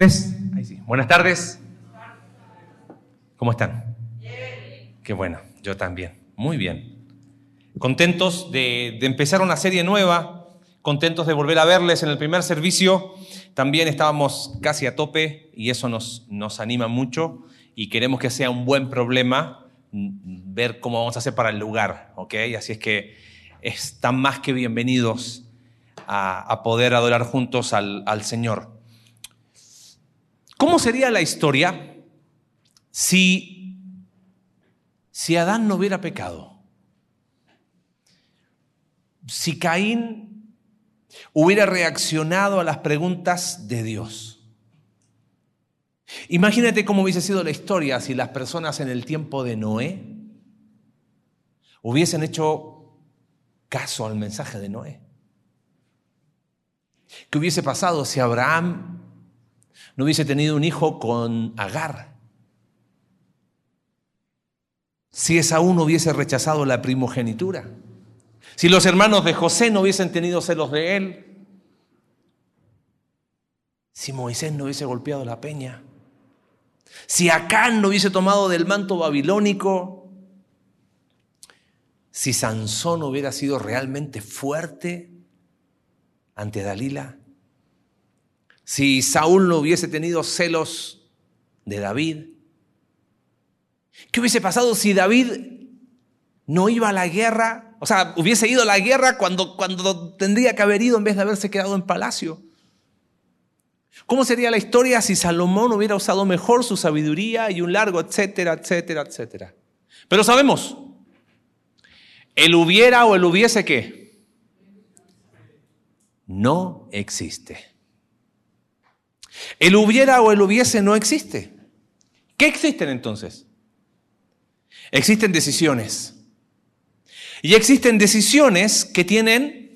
Ahí sí. Buenas tardes. ¿Cómo están? Qué bueno, yo también. Muy bien. Contentos de, de, empezar una serie nueva, contentos de volver a verles en el primer servicio. También estábamos casi a tope y eso nos, nos anima mucho y queremos que sea un buen problema ver cómo vamos a hacer para el lugar, ¿ok? Así es que están más que bienvenidos a, a poder adorar juntos al, al Señor. ¿Cómo sería la historia si, si Adán no hubiera pecado? Si Caín hubiera reaccionado a las preguntas de Dios. Imagínate cómo hubiese sido la historia si las personas en el tiempo de Noé hubiesen hecho caso al mensaje de Noé. ¿Qué hubiese pasado si Abraham no hubiese tenido un hijo con Agar. Si Esaú no hubiese rechazado la primogenitura. Si los hermanos de José no hubiesen tenido celos de él. Si Moisés no hubiese golpeado la peña. Si Acán no hubiese tomado del manto babilónico. Si Sansón hubiera sido realmente fuerte ante Dalila si Saúl no hubiese tenido celos de David? ¿Qué hubiese pasado si David no iba a la guerra? O sea, hubiese ido a la guerra cuando, cuando tendría que haber ido en vez de haberse quedado en palacio. ¿Cómo sería la historia si Salomón hubiera usado mejor su sabiduría y un largo, etcétera, etcétera, etcétera? Pero sabemos, el hubiera o el hubiese qué, no existe. El hubiera o el hubiese no existe. ¿Qué existen entonces? Existen decisiones. Y existen decisiones que tienen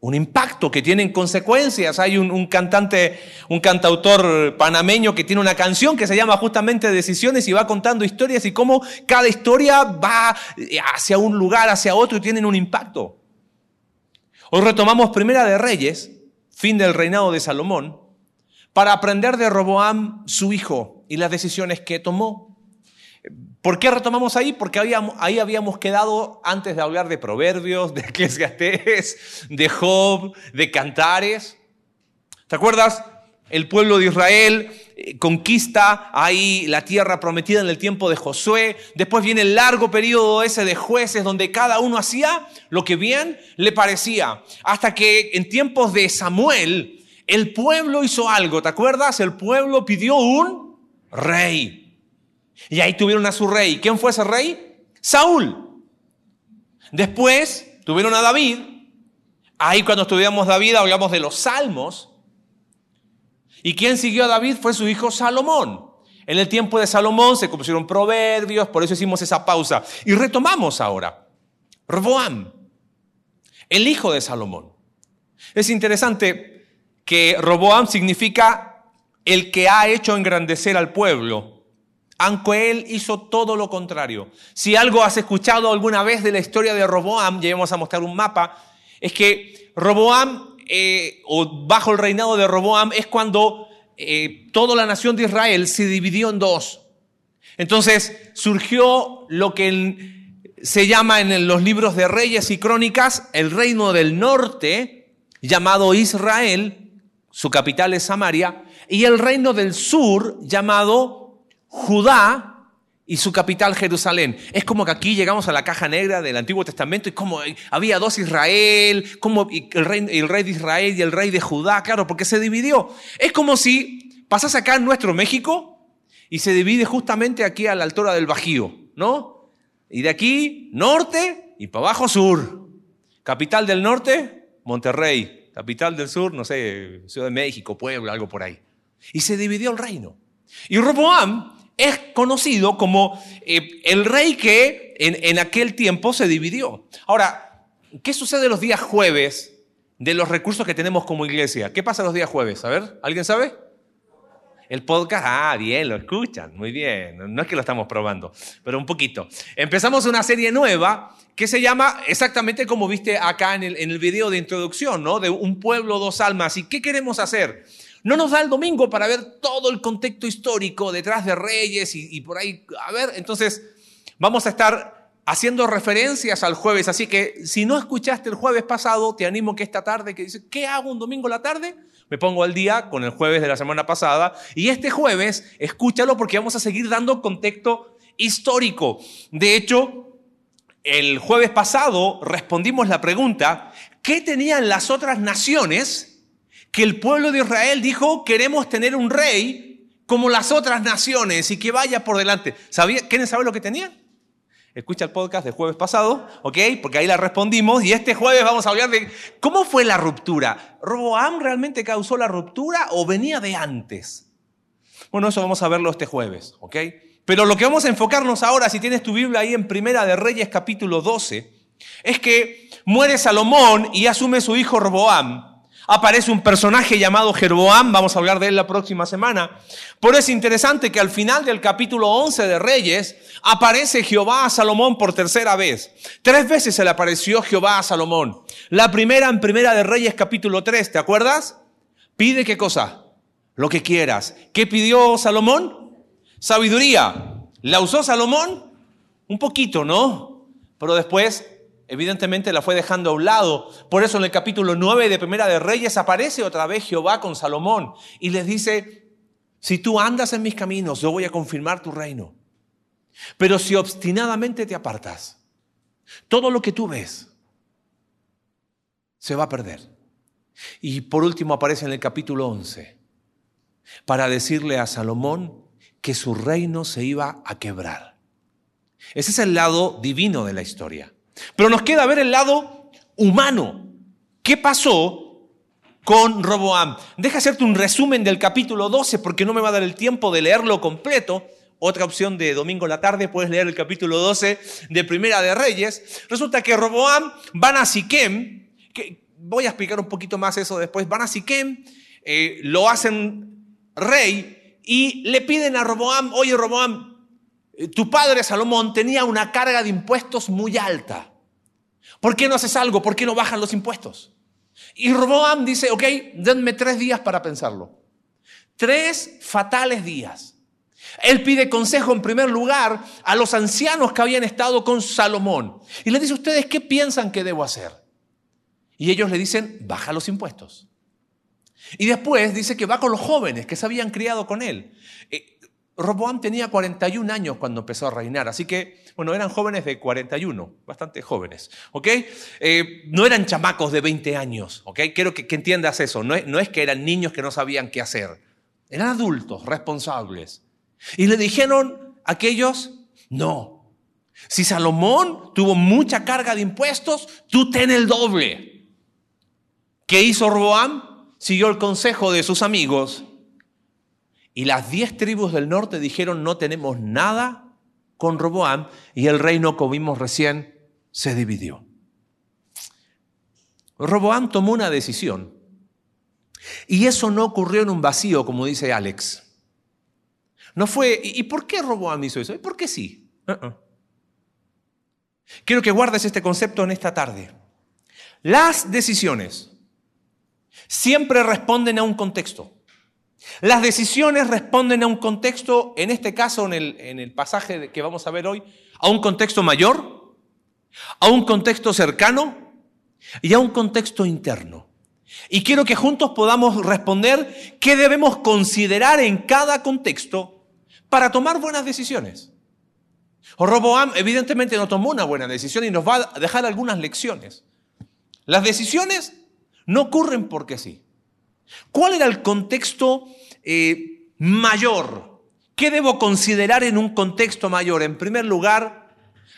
un impacto, que tienen consecuencias. Hay un, cantante, un cantautor panameño que tiene una canción que se llama justamente Decisiones y va contando historias y cómo cada historia va hacia un lugar, hacia otro y tienen un impacto. Hoy retomamos Primera de Reyes, fin del reinado de Salomón, para aprender de Roboam, su hijo, y las decisiones que tomó. ¿Por qué retomamos ahí? Porque ahí habíamos quedado antes de hablar de proverbios, de Eclesiastés, de Job, de cantares. ¿Te acuerdas? El pueblo de Israel eh, conquista ahí la tierra prometida en el tiempo de Josué. Después viene el largo periodo ese de jueces donde cada uno hacía lo que bien le parecía. Hasta que en tiempos de Samuel, el pueblo hizo algo, ¿te acuerdas? El pueblo pidió un rey. Y ahí tuvieron a su rey. ¿Quién fue ese rey? Saúl. Después tuvieron a David. Ahí cuando estudiamos David hablamos de los salmos. ¿Y quién siguió a David? Fue su hijo Salomón. En el tiempo de Salomón se compusieron proverbios, por eso hicimos esa pausa. Y retomamos ahora. Roboam, el hijo de Salomón. Es interesante que Roboam significa el que ha hecho engrandecer al pueblo, aunque él hizo todo lo contrario. Si algo has escuchado alguna vez de la historia de Roboam, ya vamos a mostrar un mapa, es que Roboam, eh, o bajo el reinado de Roboam, es cuando eh, toda la nación de Israel se dividió en dos. Entonces surgió lo que se llama en los libros de reyes y crónicas el reino del norte, llamado Israel, su capital es Samaria, y el reino del sur llamado Judá y su capital Jerusalén. Es como que aquí llegamos a la caja negra del Antiguo Testamento y como había dos Israel, como el rey, el rey de Israel y el rey de Judá, claro, porque se dividió. Es como si pasas acá en nuestro México y se divide justamente aquí a la altura del Bajío, ¿no? Y de aquí, norte y para abajo sur. Capital del norte, Monterrey. Capital del sur, no sé, Ciudad de México, Puebla, algo por ahí. Y se dividió el reino. Y Roboam es conocido como eh, el rey que en, en aquel tiempo se dividió. Ahora, ¿qué sucede los días jueves de los recursos que tenemos como iglesia? ¿Qué pasa los días jueves? A ver, ¿alguien sabe? El podcast, ah, bien, lo escuchan, muy bien. No es que lo estamos probando, pero un poquito. Empezamos una serie nueva que se llama exactamente como viste acá en el, en el video de introducción, ¿no? De un pueblo, dos almas. ¿Y qué queremos hacer? no nos da el domingo para ver todo el contexto histórico detrás de reyes y, por ahí. A ver, entonces vamos a estar haciendo referencias al jueves. Así que si no escuchaste el jueves pasado, te animo que esta tarde, que dice, ¿qué hago un domingo la tarde? Me pongo al día con el jueves de la semana pasada. Y este jueves, escúchalo porque vamos a seguir dando contexto histórico. De hecho, el jueves pasado respondimos la pregunta, ¿qué tenían las otras naciones que el pueblo de Israel dijo, queremos tener un rey como las otras naciones y que vaya por delante? ¿Sabía, ¿Quieren saber lo que tenían? Escucha el podcast del jueves pasado, ¿ok? Porque ahí la respondimos y este jueves vamos a hablar de cómo fue la ruptura. ¿Roboam realmente causó la ruptura o venía de antes? Bueno, eso vamos a verlo este jueves, ¿ok? Pero lo que vamos a enfocarnos ahora, si tienes tu Biblia ahí en Primera de Reyes capítulo 12, es que muere Salomón y asume su hijo Roboam. Aparece un personaje llamado Jeroboam, vamos a hablar de él la próxima semana. Pero es interesante que al final del capítulo 11 de Reyes aparece Jehová a Salomón por tercera vez. Tres veces se le apareció Jehová a Salomón. La primera en Primera de Reyes capítulo 3, ¿te acuerdas? Pide qué cosa? Lo que quieras. ¿Qué pidió Salomón? Sabiduría. ¿La usó Salomón? Un poquito, ¿no? Pero después, evidentemente, la fue dejando a un lado. Por eso en el capítulo 9 de Primera de Reyes aparece otra vez Jehová con Salomón y les dice, si tú andas en mis caminos, yo voy a confirmar tu reino. Pero si obstinadamente te apartas, todo lo que tú ves se va a perder. Y por último aparece en el capítulo 11 para decirle a Salomón que su reino se iba a quebrar. Ese es el lado divino de la historia. Pero nos queda ver el lado humano. ¿Qué pasó con Roboam? Deja hacerte un resumen del capítulo 12 porque no me va a dar el tiempo de leerlo completo. Otra opción de domingo la tarde, puedes leer el capítulo 12 de Primera de Reyes. Resulta que Roboam van a Siquem, que voy a explicar un poquito más eso después, van a Siquem, eh, lo hacen rey y le piden a Roboam, oye Roboam, eh, tu padre Salomón tenía una carga de impuestos muy alta. ¿Por qué no haces algo? ¿Por qué no bajan los impuestos? Y Roboam dice, ok, denme tres días para pensarlo. Tres fatales días. Él pide consejo en primer lugar a los ancianos que habían estado con Salomón. Y le dice, ¿ustedes qué piensan que debo hacer? Y ellos le dicen, baja los impuestos. Y después dice que va con los jóvenes que se habían criado con él. Eh, Roboam tenía 41 años cuando empezó a reinar, así que, bueno, eran jóvenes de 41, bastante jóvenes, ¿ok? Eh, no eran chamacos de 20 años, ¿ok? Quiero que, entiendas eso, no es, que eran niños que no sabían qué hacer, eran adultos, responsables. Y le dijeron aquellos, no, si Salomón tuvo mucha carga de impuestos, tú ten el doble. ¿Qué hizo Roboam? siguió el consejo de sus amigos y las diez tribus del norte dijeron no tenemos nada con Roboam y el reino, como vimos recién, se dividió. Roboam tomó una decisión y eso no ocurrió en un vacío, como dice Alex. No fue, ¿y por qué Roboam hizo eso? ¿Y por qué sí? Uh-uh. Quiero que guardes este concepto en esta tarde. Las decisiones siempre responden a un contexto. Las decisiones responden a un contexto, en este caso, en el, en el pasaje que vamos a ver hoy, a un contexto mayor, a un contexto cercano y a un contexto interno. Y quiero que juntos podamos responder qué debemos considerar en cada contexto para tomar buenas decisiones. Roboam evidentemente no tomó una buena decisión y nos va a dejar algunas lecciones. Las decisiones no ocurren porque sí. ¿Cuál era el contexto eh, mayor? ¿Qué debo considerar en un contexto mayor? En primer lugar,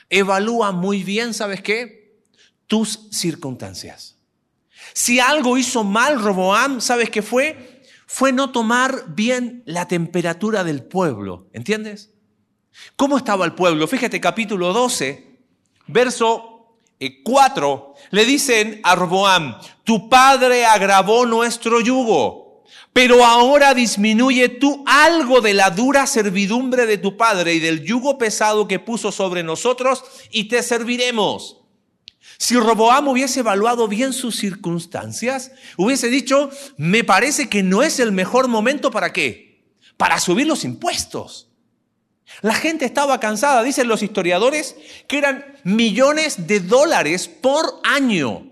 evalúa muy bien, ¿sabes qué? Tus circunstancias. Si algo hizo mal Roboam, ¿sabes qué fue? Fue no tomar bien la temperatura del pueblo. ¿Entiendes? ¿Cómo estaba el pueblo? Fíjate, capítulo 12, verso 4, le dicen a Roboam, tu padre agravó nuestro yugo, pero ahora disminuye tú algo de la dura servidumbre de tu padre y del yugo pesado que puso sobre nosotros y te serviremos. Si Roboam hubiese evaluado bien sus circunstancias, hubiese dicho, me parece que no es el mejor momento para qué? Para subir los impuestos. La gente estaba cansada, dicen los historiadores, que eran millones de dólares por año.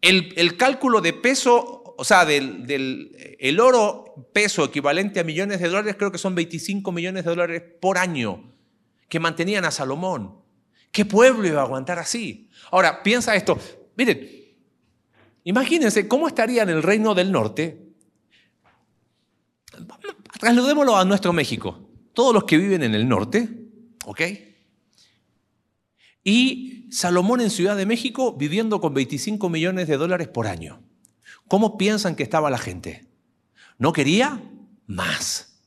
El, cálculo de peso, o sea, del, el oro peso equivalente a millones de dólares, creo que son 25 millones de dólares por año que mantenían a Salomón. ¿Qué pueblo iba a aguantar así? Ahora, piensa esto. Miren, imagínense cómo estaría en el reino del norte. Trasladémoslo a nuestro México. Todos los que viven en el norte, ¿ok? Y Salomón en Ciudad de México viviendo con 25 millones de dólares por año. ¿Cómo piensan que estaba la gente? ¿No quería? Más.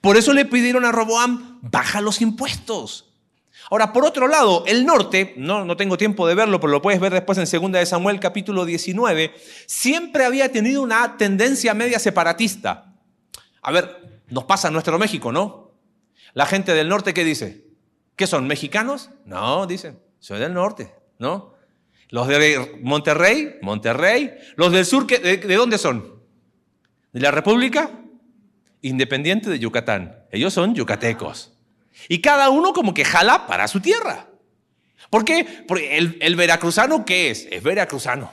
Por eso le pidieron a Roboam, baja los impuestos. Ahora, por otro lado, el norte, no, no tengo tiempo de verlo, pero lo puedes ver después en 2 de Samuel capítulo 19, siempre había tenido una tendencia media separatista. A ver, nos pasa en nuestro México, ¿no? La gente del norte, ¿qué dice? ¿Qué son? ¿Mexicanos? No, dicen, soy del norte, ¿no? Los de Monterrey, Monterrey. Los del sur, de, ¿de dónde son? ¿De la República? Independiente de Yucatán. Ellos son yucatecos. Y cada uno como que jala para su tierra. ¿Por qué? Porque el, veracruzano, ¿qué es? Es veracruzano.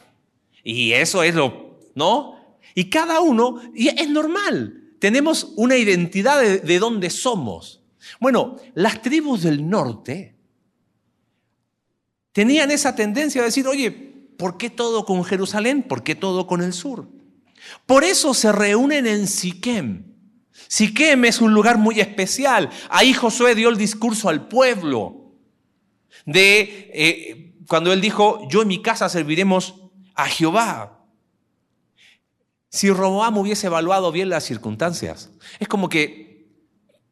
Y eso es lo, ¿no? Y cada uno, y es normal, tenemos una identidad de, de dónde somos. Bueno, las tribus del norte tenían esa tendencia a decir, oye, ¿por qué todo con Jerusalén? ¿Por qué todo con el sur? Por eso se reúnen en Siquem Siquem es un lugar muy especial. Ahí Josué dio el discurso al pueblo de eh, cuando él dijo, yo en mi casa serviremos a Jehová. Si Roboam hubiese evaluado bien las circunstancias, es como que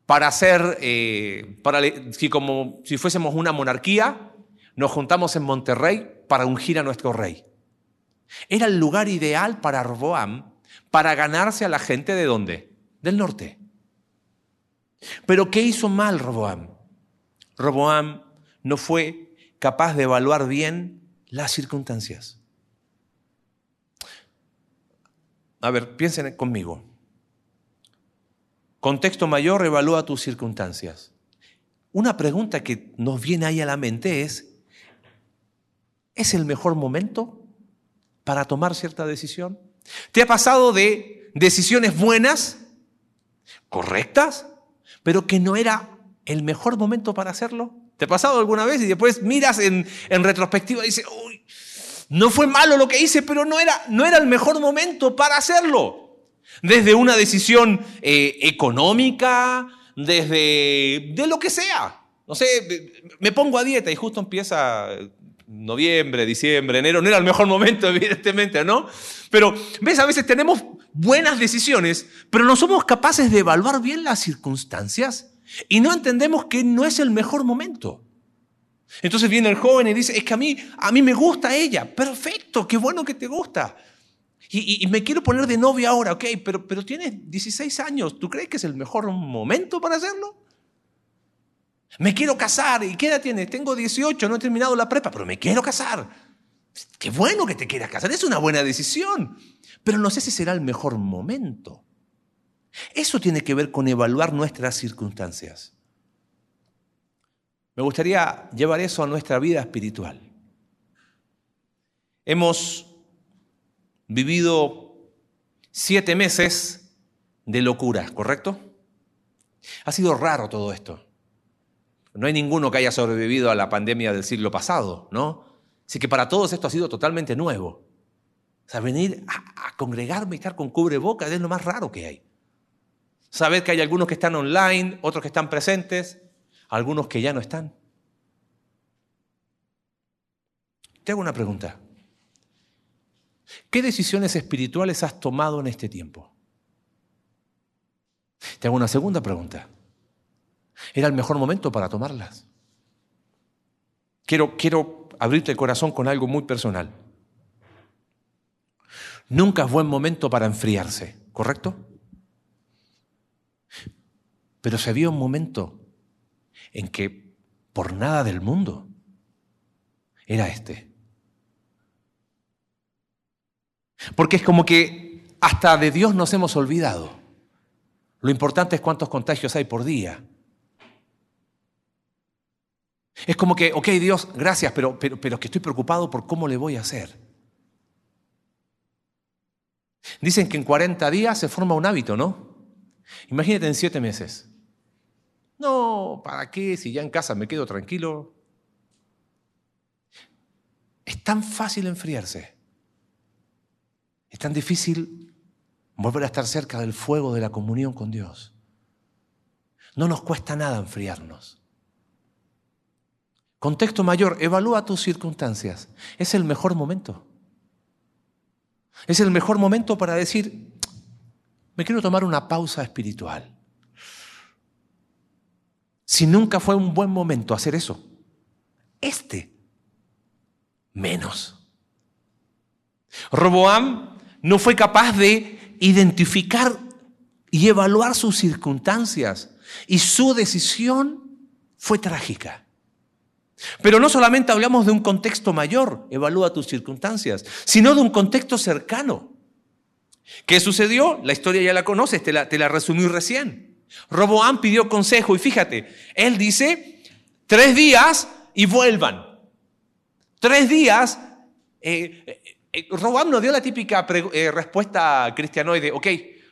para hacer, eh, si, como si fuésemos una monarquía, nos juntamos en Monterrey para ungir a nuestro rey. Era el lugar ideal para Roboam para ganarse a la gente de dónde? del norte. Pero ¿qué hizo mal Roboam? Roboam no fue capaz de evaluar bien las circunstancias. A ver, piensen conmigo. Contexto mayor, evalúa tus circunstancias. Una pregunta que nos viene ahí a la mente es, ¿es el mejor momento para tomar cierta decisión? ¿Te ha pasado de decisiones buenas correctas, pero que no era el mejor momento para hacerlo. ¿Te ha pasado alguna vez y después miras en, retrospectiva y dices, uy, no fue malo lo que hice, pero no era, no era el mejor momento para hacerlo? Desde una decisión eh, económica, desde de lo que sea. No sé, me pongo a dieta y justo empieza noviembre, diciembre, enero, no era el mejor momento, evidentemente, ¿no? Pero, ves, a veces tenemos buenas decisiones, pero no somos capaces de evaluar bien las circunstancias y no entendemos que no es el mejor momento. Entonces viene el joven y dice, es que a mí, a mí me gusta ella. Perfecto, qué bueno que te gusta. Y, me quiero poner de novia ahora, ok, pero, pero tienes 16 años. ¿Tú crees que es el mejor momento para hacerlo? Me quiero casar. ¿Y qué edad tienes? Tengo 18, no he terminado la prepa, pero me quiero casar. Qué bueno que te quieras casar, es una buena decisión. Pero no sé si será el mejor momento. Eso tiene que ver con evaluar nuestras circunstancias. Me gustaría llevar eso a nuestra vida espiritual. Hemos vivido siete meses de locura, ¿correcto? Ha sido raro todo esto. No hay ninguno que haya sobrevivido a la pandemia del siglo pasado, ¿no? Así que para todos esto ha sido totalmente nuevo. O sea, venir a, congregarme y estar con cubrebocas es lo más raro que hay. Saber que hay algunos que están online, otros que están presentes, algunos que ya no están. Te hago una pregunta. ¿Qué decisiones espirituales has tomado en este tiempo? Te hago una segunda pregunta. Era el mejor momento para tomarlas. Quiero, quiero abrirte el corazón con algo muy personal. Nunca es buen momento para enfriarse, ¿correcto? Pero se había un momento en que por nada del mundo era este. Porque es como que hasta de Dios nos hemos olvidado. Lo importante es cuántos contagios hay por día. Es como que, ok Dios, gracias, pero, pero, pero que estoy preocupado por cómo le voy a hacer. Dicen que en 40 días se forma un hábito, ¿no? Imagínate en 7 meses. No, ¿para qué? Si ya en casa me quedo tranquilo. Es tan fácil enfriarse. Es tan difícil volver a estar cerca del fuego de la comunión con Dios. No nos cuesta nada enfriarnos. Contexto mayor, evalúa tus circunstancias. Es el mejor momento. Es el mejor momento para decir, me quiero tomar una pausa espiritual. Si nunca fue un buen momento hacer eso, este menos. Roboam no fue capaz de identificar y evaluar sus circunstancias y su decisión fue trágica. Pero no solamente hablamos de un contexto mayor, evalúa tus circunstancias, sino de un contexto cercano. ¿Qué sucedió? La historia ya la conoces, te la, te la resumí recién. Roboam pidió consejo y fíjate, él dice, tres días y vuelvan. Tres días. Eh, eh, eh, Roboam nos dio la típica respuesta cristianoide, ok,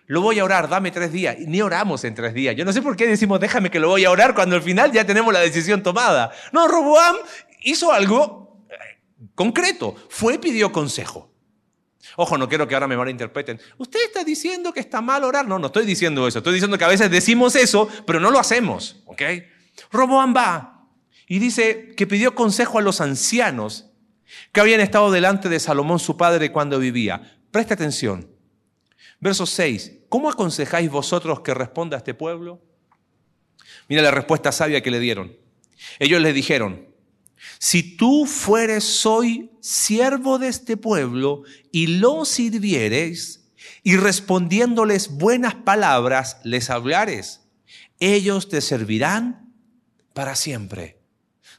lo voy a orar, dame tres días. ni oramos en tres días. Yo no sé por qué decimos, déjame que lo voy a orar cuando al final ya tenemos la decisión tomada. No, Roboam hizo algo concreto. Fue y pidió consejo. Ojo, no quiero que ahora me malinterpreten. Usted está diciendo que está mal orar. No, no estoy diciendo eso. Estoy diciendo que a veces decimos eso, pero no lo hacemos. ¿Ok? Roboam va y dice que pidió consejo a los ancianos que habían estado delante de Salomón, su padre, cuando vivía. Preste atención. Verso 6. ¿Cómo aconsejáis vosotros que responda a este pueblo? Mira la respuesta sabia que le dieron. Ellos le dijeron, si tú fueres hoy siervo de este pueblo y lo sirvieres y respondiéndoles buenas palabras les hablares, ellos te servirán para siempre.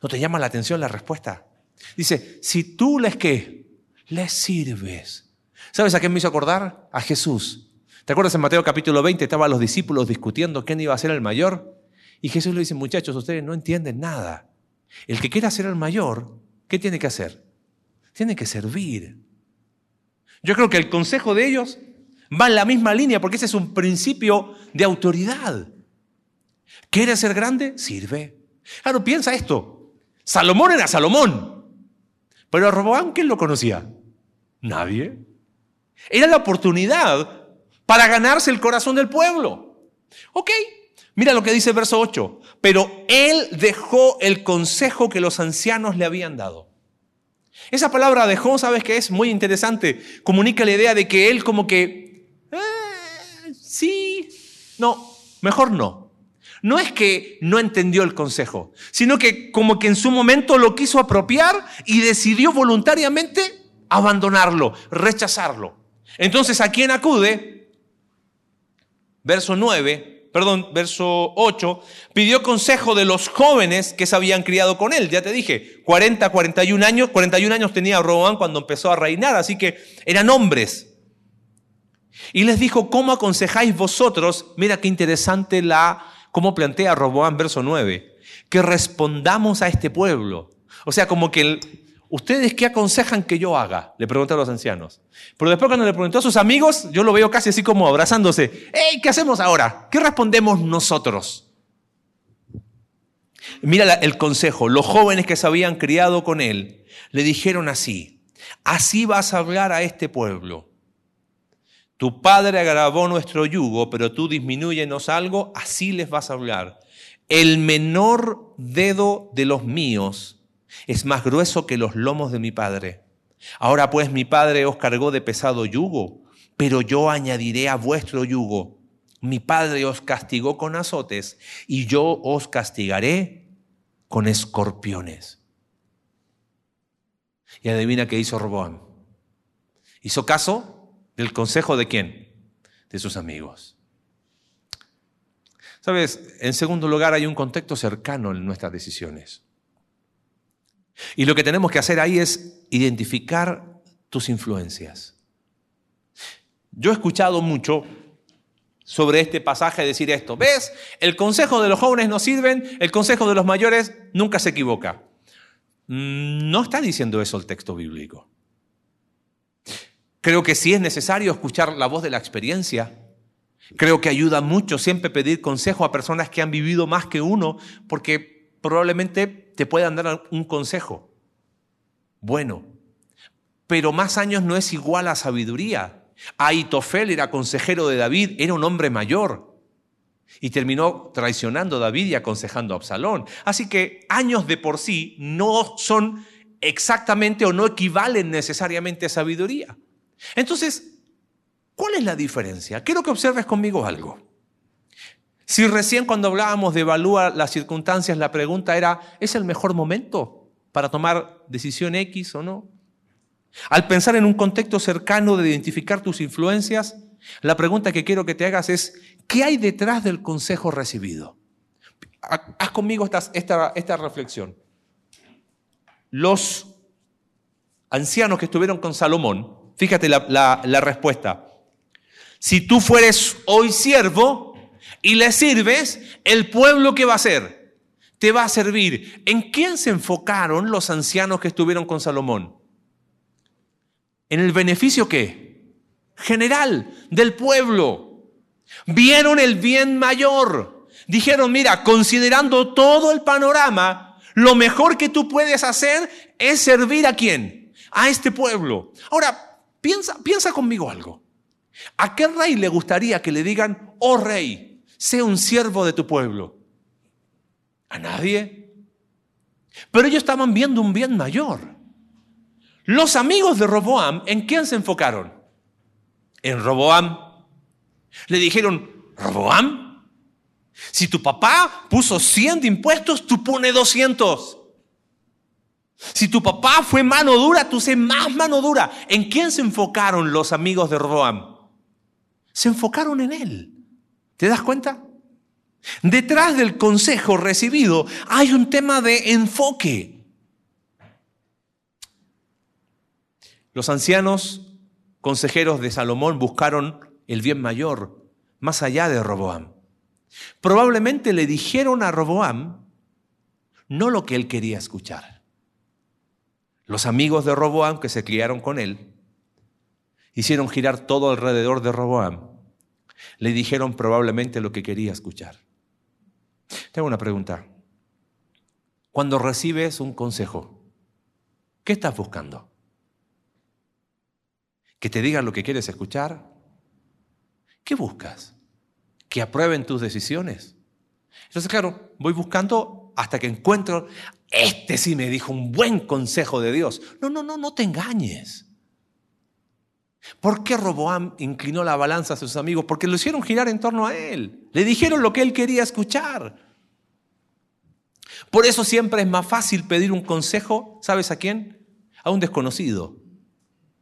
¿No te llama la atención la respuesta? Dice, si tú les qué, les sirves. ¿Sabes a qué me hizo acordar? A Jesús. ¿Te acuerdas en Mateo capítulo 20 estaban los discípulos discutiendo quién iba a ser el mayor? Y Jesús le dice, muchachos, ustedes no entienden nada. El que quiera ser el mayor, ¿qué tiene que hacer? Tiene que servir. Yo creo que el consejo de ellos va en la misma línea porque ese es un principio de autoridad. ¿Quiere ser grande? Sirve. Claro, piensa esto. Salomón era Salomón. Pero a Roboán, ¿quién lo conocía? Nadie. Era la oportunidad para ganarse el corazón del pueblo. Ok, Mira lo que dice el verso 8. Pero él dejó el consejo que los ancianos le habían dado. Esa palabra dejó, ¿sabes qué es? Muy interesante. Comunica la idea de que él como que, eh, sí, no, mejor no. No es que no entendió el consejo, sino que como que en su momento lo quiso apropiar y decidió voluntariamente abandonarlo, rechazarlo. Entonces, ¿a quién acude? Verso 9 perdón, verso 8, pidió consejo de los jóvenes que se habían criado con él. Ya te dije, 40, 41 años, 41 años tenía Roboam cuando empezó a reinar, así que eran hombres. Y les dijo, ¿cómo aconsejáis vosotros? Mira qué interesante la, cómo plantea Roboam, verso 9, que respondamos a este pueblo. O sea, como que ¿Ustedes qué aconsejan que yo haga? Le preguntó a los ancianos. Pero después cuando le preguntó a sus amigos, yo lo veo casi así como abrazándose. ¡Ey! ¿Qué hacemos ahora? ¿Qué respondemos nosotros? Mira el consejo. Los jóvenes que se habían criado con él le dijeron así. Así vas a hablar a este pueblo. Tu padre agravó nuestro yugo, pero tú disminúyenos algo, así les vas a hablar. El menor dedo de los míos es más grueso que los lomos de mi padre. Ahora pues mi padre os cargó de pesado yugo, pero yo añadiré a vuestro yugo. Mi padre os castigó con azotes y yo os castigaré con escorpiones. Y adivina qué hizo Roboam. Hizo caso del consejo de quién? De sus amigos. Sabes, en segundo lugar hay un contexto cercano en nuestras decisiones. Y lo que tenemos que hacer ahí es identificar tus influencias. Yo he escuchado mucho sobre este pasaje decir esto. ¿Ves? El consejo de los jóvenes no sirven, el consejo de los mayores nunca se equivoca. Mm, no está diciendo eso el texto bíblico. Creo que sí es necesario escuchar la voz de la experiencia. Creo que ayuda mucho siempre pedir consejo a personas que han vivido más que uno, porque probablemente te puedan dar un consejo. Bueno, pero más años no es igual a sabiduría. Aitofel era consejero de David, era un hombre mayor. Y terminó traicionando a David y aconsejando a Absalón. Así que años de por sí no son exactamente o no equivalen necesariamente a sabiduría. Entonces, ¿cuál es la diferencia? Quiero que observes conmigo algo. Si recién cuando hablábamos de evaluar las circunstancias, la pregunta era, ¿es el mejor momento para tomar decisión X o no? Al pensar en un contexto cercano de identificar tus influencias, la pregunta que quiero que te hagas es, ¿qué hay detrás del consejo recibido? Haz conmigo esta, esta, reflexión. Los ancianos que estuvieron con Salomón, fíjate la, respuesta. Si tú fueres hoy siervo y le sirves, el pueblo que va a hacer te va a servir. ¿En quién se enfocaron los ancianos que estuvieron con Salomón? ¿En el beneficio qué? General del pueblo. Vieron el bien mayor. Dijeron, mira, considerando todo el panorama, lo mejor que tú puedes hacer es servir a quién? A este pueblo. Ahora, piensa, piensa conmigo algo. ¿A qué rey le gustaría que le digan, oh rey, sé un siervo de tu pueblo? ¿A nadie? Pero ellos estaban viendo un bien mayor. Los amigos de Roboam, ¿en quién se enfocaron? En Roboam. Le dijeron, Roboam, si tu papá puso 100 de impuestos, tú pones 200. Si tu papá fue mano dura, tú sé más mano dura. ¿En quién se enfocaron los amigos de Roboam? Se enfocaron en él. ¿Te das cuenta? Detrás del consejo recibido hay un tema de enfoque. Los ancianos consejeros de Salomón buscaron el bien mayor, más allá de Roboam. Probablemente le dijeron a Roboam no lo que él quería escuchar. Los amigos de Roboam que se criaron con él hicieron girar todo alrededor de Roboam. Le dijeron probablemente lo que quería escuchar. Tengo una pregunta. Cuando recibes un consejo, ¿qué estás buscando? que te digan lo que quieres escuchar? ¿Qué buscas? ¿Que aprueben tus decisiones? Entonces, claro, voy buscando hasta que encuentro, este sí me dijo un buen consejo de Dios. No, no, no, no te engañes. ¿Por qué Roboam inclinó la balanza a sus amigos? Porque lo hicieron girar en torno a él. Le dijeron lo que él quería escuchar. Por eso siempre es más fácil pedir un consejo, ¿sabes a quién? A un desconocido.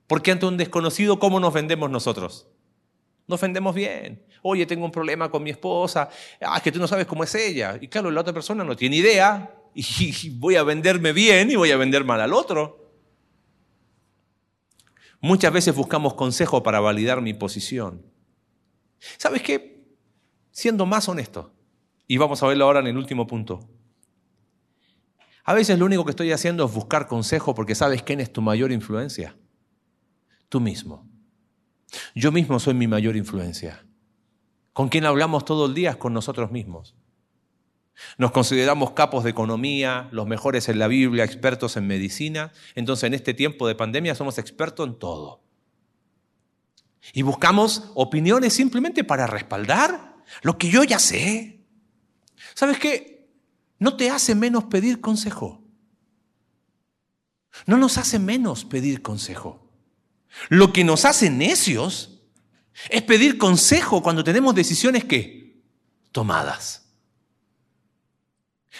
Porque ante un desconocido, ¿cómo nos vendemos nosotros? Nos vendemos bien. Oye, tengo un problema con mi esposa. Ah, es que tú no sabes cómo es ella. Y claro, la otra persona no tiene idea. Y voy a venderme bien y voy a vender mal al otro. Muchas veces buscamos consejo para validar mi posición. ¿Sabes qué? Siendo más honesto, y vamos a verlo ahora en el último punto. A veces lo único que estoy haciendo es buscar consejo porque sabes quién es tu mayor influencia tú mismo. Yo mismo soy mi mayor influencia. ¿Con quién hablamos todo el día? Con nosotros mismos. Nos consideramos capos de economía, los mejores en la Biblia, expertos en medicina. Entonces en este tiempo de pandemia somos expertos en todo. Y buscamos opiniones simplemente para respaldar lo que yo ya sé. ¿Sabes qué? No te hace menos pedir consejo. No nos hace menos pedir consejo. Lo que nos hace necios es pedir consejo cuando tenemos decisiones que tomadas.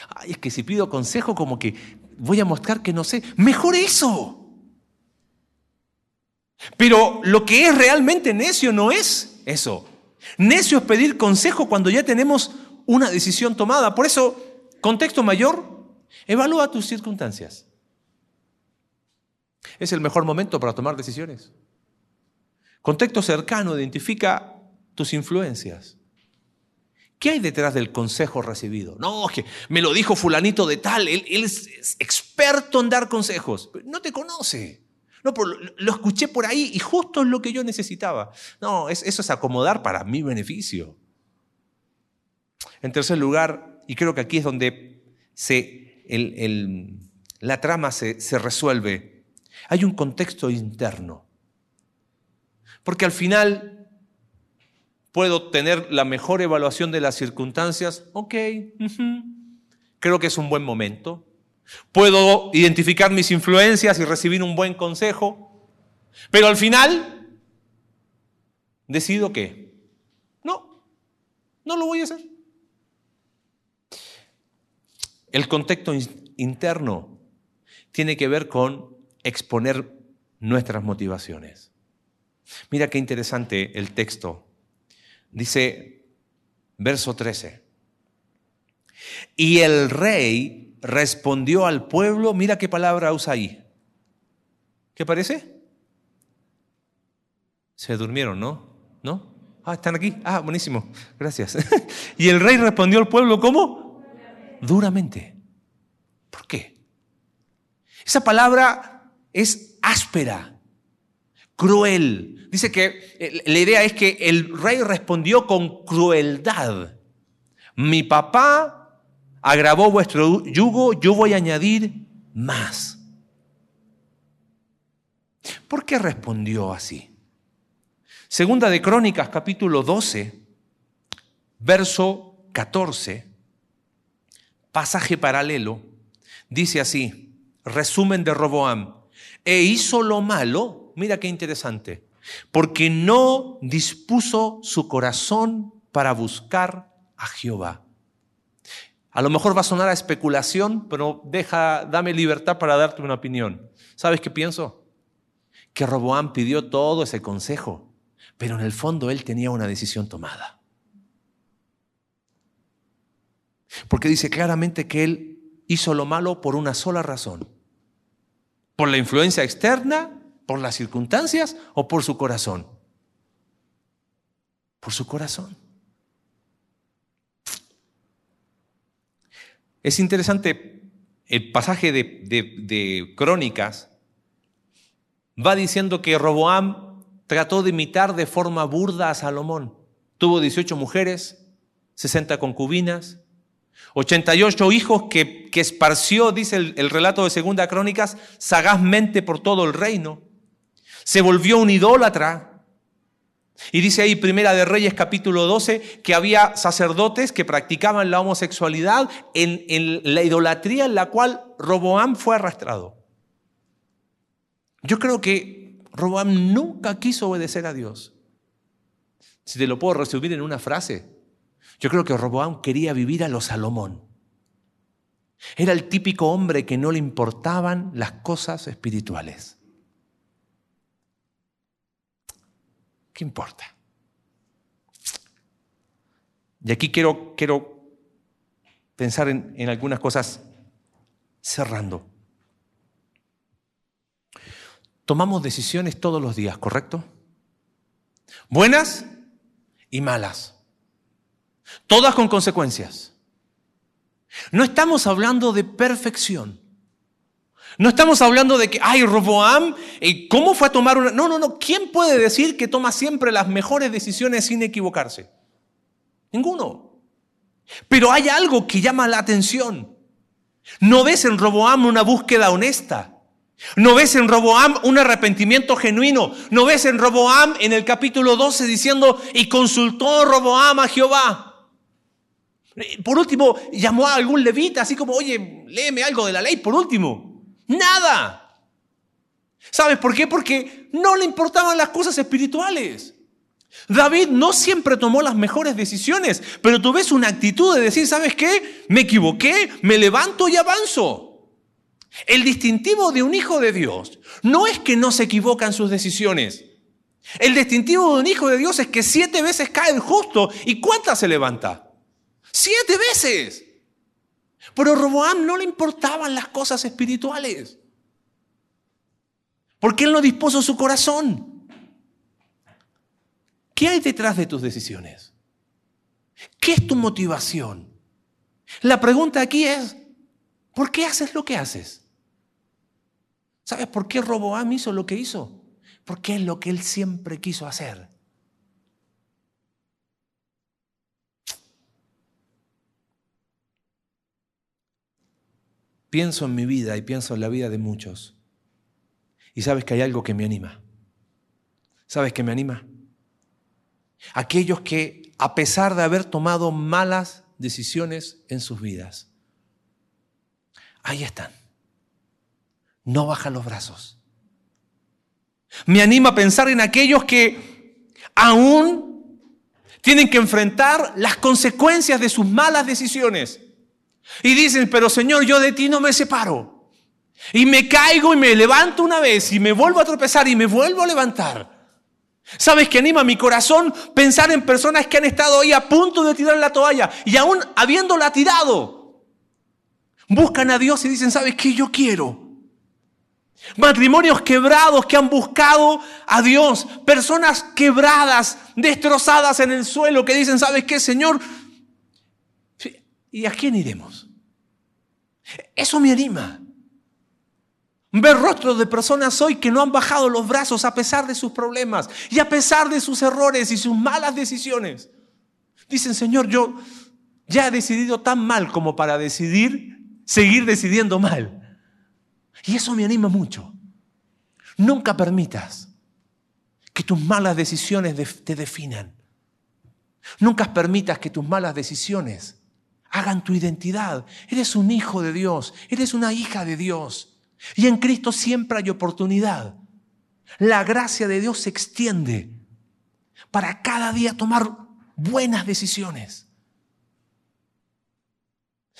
Ay, es que si pido consejo como que voy a mostrar que no sé, mejor eso. Pero lo que es realmente necio no es eso. Necio es pedir consejo cuando ya tenemos una decisión tomada. Por eso, contexto mayor, evalúa tus circunstancias. Es el mejor momento para tomar decisiones. Contexto cercano identifica tus influencias. ¿Qué hay detrás del consejo recibido? No, que me lo dijo fulanito de tal, él, es experto en dar consejos. No te conoce. No, lo escuché por ahí y justo es lo que yo necesitaba. No, eso es acomodar para mi beneficio. En tercer lugar, y creo que aquí es donde se, la trama se resuelve, hay un contexto interno. Porque al final puedo tener la mejor evaluación de las circunstancias, ok, creo que es un buen momento. Puedo identificar mis influencias y recibir un buen consejo, pero al final decido que no, no lo voy a hacer. El contexto interno tiene que ver con exponer nuestras motivaciones. Mira qué interesante el texto. Dice, verso 13. Y el rey respondió al pueblo, mira qué palabra usa ahí. ¿Qué parece? Se durmieron, ¿no? ¿No? Ah, están aquí. Ah, buenísimo. Gracias. y el rey respondió al pueblo, ¿cómo? Duramente. ¿Por qué? Esa palabra es áspera cruel. Dice que eh, la idea es que el rey respondió con crueldad. Mi papá agravó vuestro yugo, yo voy a añadir más. ¿Por qué respondió así? Segunda de Crónicas, capítulo 12, verso 14, pasaje paralelo, dice así, resumen de Roboam, e hizo lo malo mira qué interesante, porque no dispuso su corazón para buscar a Jehová. A lo mejor va a sonar a especulación, pero deja, dame libertad para darte una opinión. ¿Sabes qué pienso? Que Roboam pidió todo ese consejo, pero en el fondo él tenía una decisión tomada. Porque dice claramente que él hizo lo malo por una sola razón. Por la influencia externa ¿Por las circunstancias o por su corazón? Por su corazón. Es interesante, el pasaje de, Crónicas va diciendo que Roboam trató de imitar de forma burda a Salomón. Tuvo 18 mujeres, 60 concubinas, 88 hijos que, esparció, dice el, el relato de Segunda Crónicas, sagazmente por todo el reino se volvió un idólatra. Y dice ahí Primera de Reyes capítulo 12 que había sacerdotes que practicaban la homosexualidad en, en la idolatría en la cual Roboam fue arrastrado. Yo creo que Roboam nunca quiso obedecer a Dios. Si te lo puedo resumir en una frase, yo creo que Roboam quería vivir a lo Salomón. Era el típico hombre que no le importaban las cosas espirituales. ¿Qué importa? Y aquí quiero, quiero pensar en, algunas cosas cerrando. Tomamos decisiones todos los días, ¿correcto? Buenas y malas. Todas con consecuencias. No estamos hablando de perfección. No estamos hablando de que, ay, Roboam, eh, ¿cómo fue a tomar una... No, no, no. ¿Quién puede decir que toma siempre las mejores decisiones sin equivocarse? Ninguno. Pero hay algo que llama la atención. No ves en Roboam una búsqueda honesta. No ves en Roboam un arrepentimiento genuino. No ves en Roboam en el capítulo 12 diciendo, y consultó Roboam a Jehová. Por último, llamó a algún levita, así como, oye, léeme algo de la ley, por último. Nada. ¿Sabes por qué? Porque no le importaban las cosas espirituales. David no siempre tomó las mejores decisiones, pero tú ves una actitud de decir, ¿sabes qué? Me equivoqué, me levanto y avanzo. El distintivo de un hijo de Dios no es que no se equivoca en sus decisiones. El distintivo de un hijo de Dios es que siete veces cae el justo y ¿cuántas se levanta? Siete veces. Pero Roboam no le importaban las cosas espirituales. Porque Él no dispuso su corazón. ¿Qué hay detrás de tus decisiones? ¿Qué es tu motivación? La pregunta aquí es, ¿por qué haces lo que haces? ¿Sabes por qué Roboam hizo lo que hizo? Porque es lo que él siempre quiso hacer. Pienso en mi vida y pienso en la vida de muchos. Y sabes que hay algo que me anima. ¿Sabes qué me anima? Aquellos que, a pesar de haber tomado malas decisiones en sus vidas, ahí están. No bajan los brazos. Me anima a pensar en aquellos que aún tienen que enfrentar las consecuencias de sus malas decisiones. Y dicen, pero Señor, yo de ti no me separo. Y me caigo y me levanto una vez y me vuelvo a tropezar y me vuelvo a levantar. ¿Sabes que anima mi corazón pensar en personas que han estado ahí a punto de tirar la toalla y aún habiéndola tirado? Buscan a Dios y dicen, ¿sabes qué yo quiero? Matrimonios quebrados que han buscado a Dios. Personas quebradas, destrozadas en el suelo que dicen, ¿sabes qué, Señor? ¿Y a quién iremos? Eso me anima. Ver rostros de personas hoy que no han bajado los brazos a pesar de sus problemas y a pesar de sus errores y sus malas decisiones. Dicen, Señor, yo ya he decidido tan mal como para decidir, seguir decidiendo mal. Y eso me anima mucho. Nunca permitas que tus malas decisiones te definan. Nunca permitas que tus malas decisiones hagan tu identidad. Eres un hijo de Dios, eres una hija de Dios. Y en Cristo siempre hay oportunidad. La gracia de Dios se extiende para cada día tomar buenas decisiones.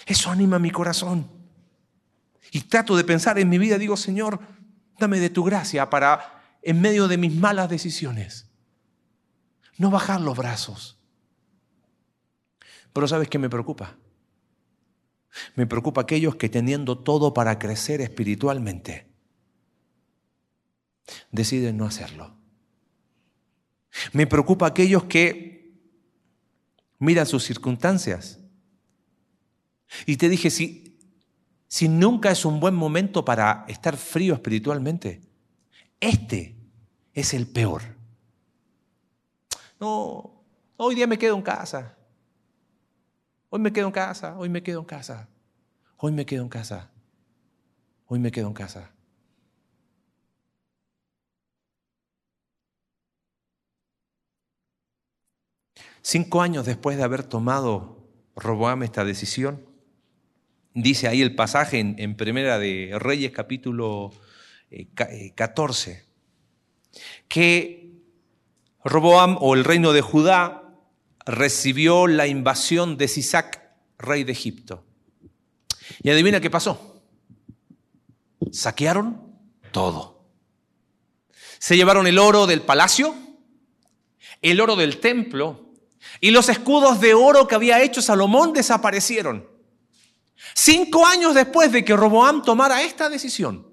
Eso anima mi corazón. Y trato de pensar en mi vida, digo, Señor, dame de tu gracia para, en medio de mis malas decisiones, no bajar los brazos. Pero ¿sabes qué me preocupa? Me preocupa aquellos que teniendo todo para crecer espiritualmente, deciden no hacerlo. Me preocupa aquellos que miran sus circunstancias. Y te dije, si si nunca es un buen momento para estar frío espiritualmente? Este es el peor. No, hoy día me quedo en casa. Hoy me quedo en casa, hoy me quedo en casa. Hoy me quedo en casa. Hoy me quedo en casa. Cinco años después de haber tomado Roboam esta decisión, Dice ahí el pasaje en, Primera de Reyes capítulo 14, eh, eh, que Roboam o el reino de Judá recibió la invasión de Sisac, rey de Egipto. Y adivina qué pasó. Saquearon todo. Se llevaron el oro del palacio, el oro del templo y los escudos de oro que había hecho Salomón desaparecieron. Cinco años después de que Roboam tomara esta decisión.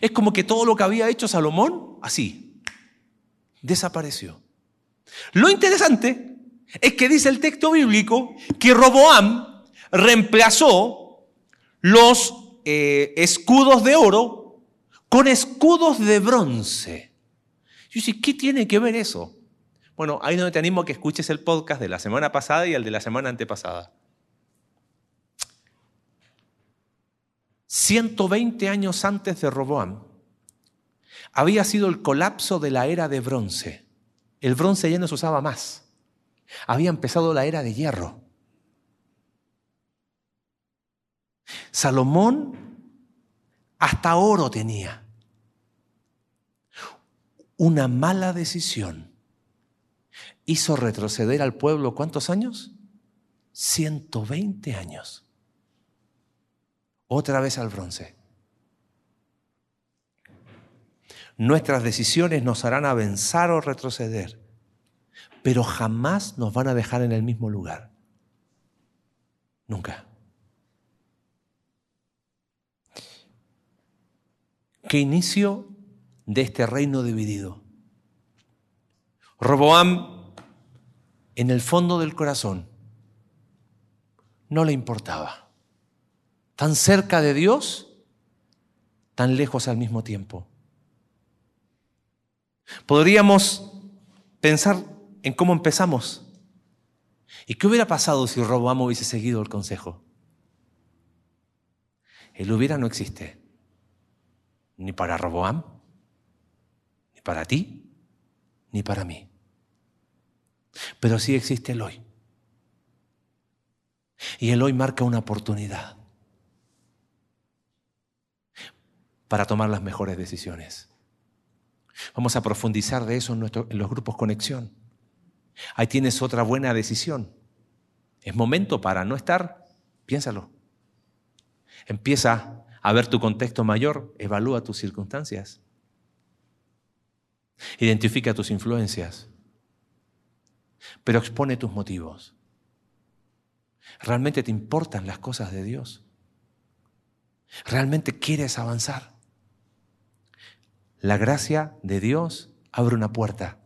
Es como que todo lo que había hecho Salomón, así, desapareció. Lo interesante es que dice el texto bíblico que Roboam reemplazó los eh, escudos de oro con escudos de bronce. Yo sé, ¿qué tiene que ver eso? Bueno, ahí donde te animo a que escuches el podcast de la semana pasada y el de la semana antepasada. 120 años antes de Roboam, había sido el colapso de la era de bronce. El bronce ya no se usaba más. Había empezado la era de hierro. Salomón hasta oro tenía. Una mala decisión hizo retroceder al pueblo cuántos años? 120 años otra vez al bronce. Nuestras decisiones nos harán avanzar o retroceder, pero jamás nos van a dejar en el mismo lugar. Nunca. Qué inicio de este reino dividido. Roboam, en el fondo del corazón, no le importaba. Tan cerca de Dios, tan lejos al mismo tiempo. Podríamos pensar en cómo empezamos. ¿Y qué hubiera pasado si Roboam hubiese seguido el consejo? El hubiera no existe. Ni para Roboam, ni para ti, ni para mí. Pero sí existe el hoy. Y el hoy marca una oportunidad para tomar las mejores decisiones. Vamos a profundizar de eso en, los grupos conexión. Ahí tienes otra buena decisión. Es momento para no estar, piénsalo. Empieza a ver tu contexto mayor, evalúa tus circunstancias. Identifica tus influencias, pero expone tus motivos. ¿Realmente te importan las cosas de Dios? ¿Realmente quieres avanzar? La gracia de Dios abre una puerta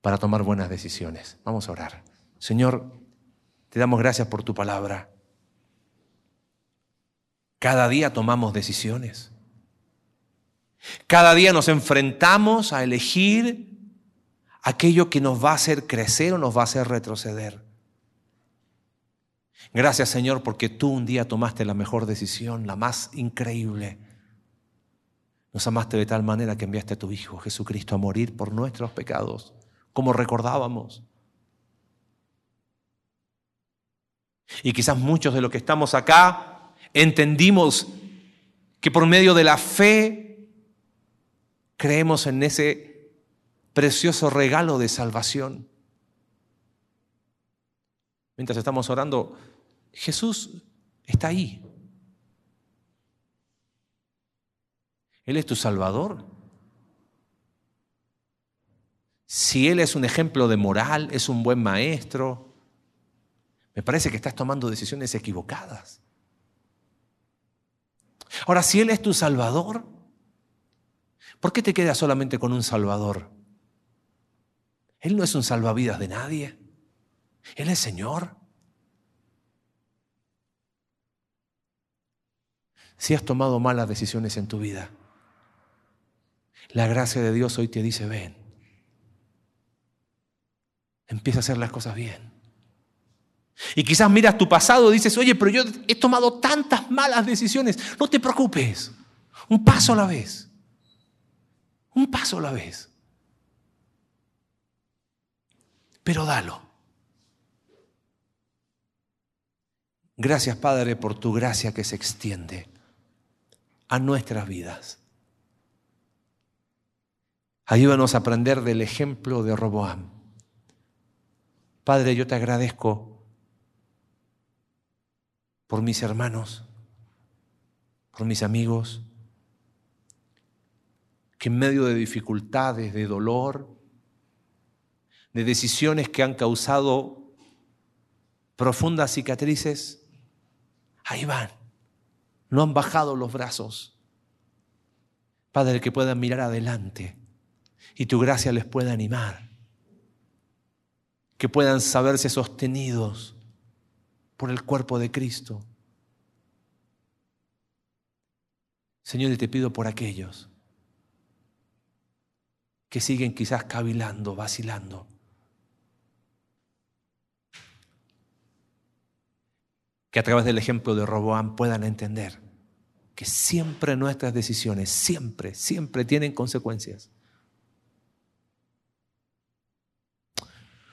para tomar buenas decisiones. Vamos a orar. Señor, te damos gracias por tu palabra. Cada día tomamos decisiones. Cada día nos enfrentamos a elegir aquello que nos va a hacer crecer o nos va a hacer retroceder. Gracias Señor porque tú un día tomaste la mejor decisión, la más increíble. Nos amaste de tal manera que enviaste a tu Hijo Jesucristo a morir por nuestros pecados, como recordábamos. Y quizás muchos de los que estamos acá entendimos que por medio de la fe creemos en ese precioso regalo de salvación. Mientras estamos orando, Jesús está ahí. Él es tu Salvador. Si Él es un ejemplo de moral, es un buen maestro, me parece que estás tomando decisiones equivocadas. Ahora, si Él es tu Salvador, ¿por qué te quedas solamente con un Salvador? Él no es un salvavidas de nadie. Él es Señor. Si has tomado malas decisiones en tu vida, la gracia de Dios hoy te dice, ven, empieza a hacer las cosas bien. Y quizás miras tu pasado y dices, oye, pero yo he tomado tantas malas decisiones. No te preocupes. Un paso a la vez. Un paso a la vez. Pero dalo. Gracias, Padre, por tu gracia que se extiende a nuestras vidas. Ayúdanos a aprender del ejemplo de Roboam. Padre, yo te agradezco por mis hermanos, por mis amigos, que en medio de dificultades, de dolor, de decisiones que han causado profundas cicatrices, ahí van, no han bajado los brazos. Padre, que puedan mirar adelante y tu gracia les pueda animar, que puedan saberse sostenidos por el cuerpo de Cristo. Señor, te pido por aquellos que siguen quizás cavilando, vacilando. Que a través del ejemplo de Roboam puedan entender que siempre nuestras decisiones, siempre, siempre tienen consecuencias.